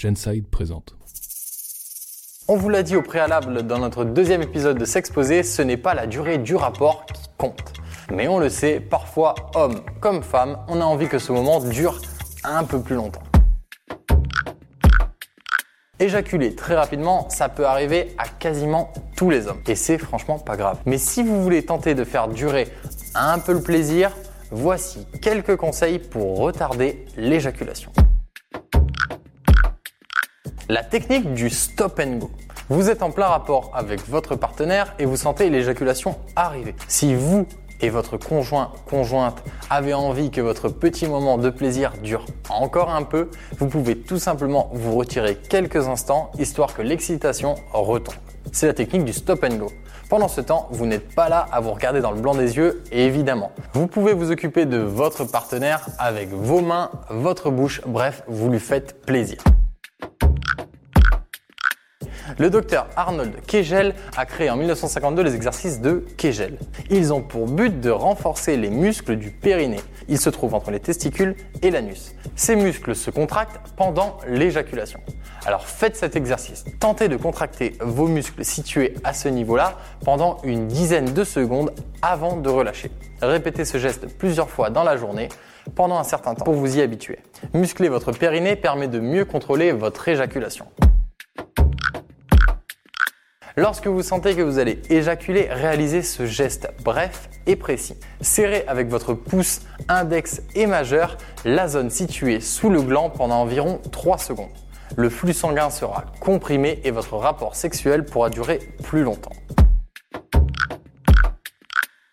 Genside présente. On vous l'a dit au préalable dans notre deuxième épisode de S'exposer, ce n'est pas la durée du rapport qui compte. Mais on le sait, parfois, homme comme femme, on a envie que ce moment dure un peu plus longtemps. Éjaculer très rapidement, ça peut arriver à quasiment tous les hommes. Et c'est franchement pas grave. Mais si vous voulez tenter de faire durer un peu le plaisir, voici quelques conseils pour retarder l'éjaculation. La technique du stop and go. Vous êtes en plein rapport avec votre partenaire et vous sentez l'éjaculation arriver. Si vous et votre conjoint, conjointe avez envie que votre petit moment de plaisir dure encore un peu, vous pouvez tout simplement vous retirer quelques instants histoire que l'excitation retombe. C'est la technique du stop and go. Pendant ce temps, vous n'êtes pas là à vous regarder dans le blanc des yeux, évidemment. Vous pouvez vous occuper de votre partenaire avec vos mains, votre bouche, bref, vous lui faites plaisir. Le docteur Arnold Kegel a créé en 1952 les exercices de Kegel. Ils ont pour but de renforcer les muscles du périnée. Ils se trouvent entre les testicules et l'anus. Ces muscles se contractent pendant l'éjaculation. Alors faites cet exercice. Tentez de contracter vos muscles situés à ce niveau-là pendant une dizaine de secondes avant de relâcher. Répétez ce geste plusieurs fois dans la journée pendant un certain temps pour vous y habituer. Muscler votre périnée permet de mieux contrôler votre éjaculation. Lorsque vous sentez que vous allez éjaculer, réalisez ce geste bref et précis. Serrez avec votre pouce, index et majeur la zone située sous le gland pendant environ 3 secondes. Le flux sanguin sera comprimé et votre rapport sexuel pourra durer plus longtemps.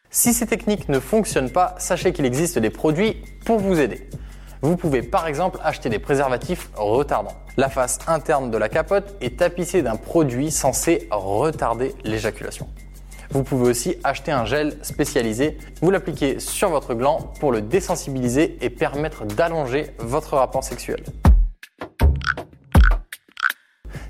Si ces techniques ne fonctionnent pas, sachez qu'il existe des produits pour vous aider. Vous pouvez par exemple acheter des préservatifs retardants. La face interne de la capote est tapissée d'un produit censé retarder l'éjaculation. Vous pouvez aussi acheter un gel spécialisé. Vous l'appliquez sur votre gland pour le désensibiliser et permettre d'allonger votre rapport sexuel.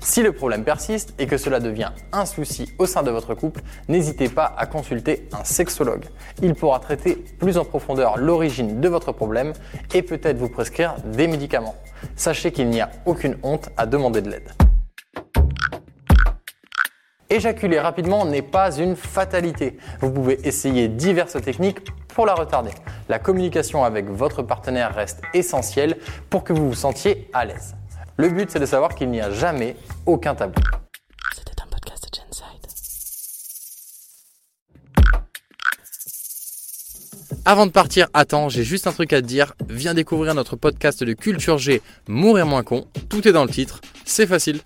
Si le problème persiste et que cela devient un souci au sein de votre couple, n'hésitez pas à consulter un sexologue. Il pourra traiter plus en profondeur l'origine de votre problème et peut-être vous prescrire des médicaments. Sachez qu'il n'y a aucune honte à demander de l'aide. Éjaculer rapidement n'est pas une fatalité. Vous pouvez essayer diverses techniques pour la retarder. La communication avec votre partenaire reste essentielle pour que vous vous sentiez à l'aise. Le but, c'est de savoir qu'il n'y a jamais aucun tabou. C'était un podcast de Genside. Avant de partir, attends, j'ai juste un truc à te dire. Viens découvrir notre podcast de Culture G, Mourir moins con. Tout est dans le titre. C'est facile.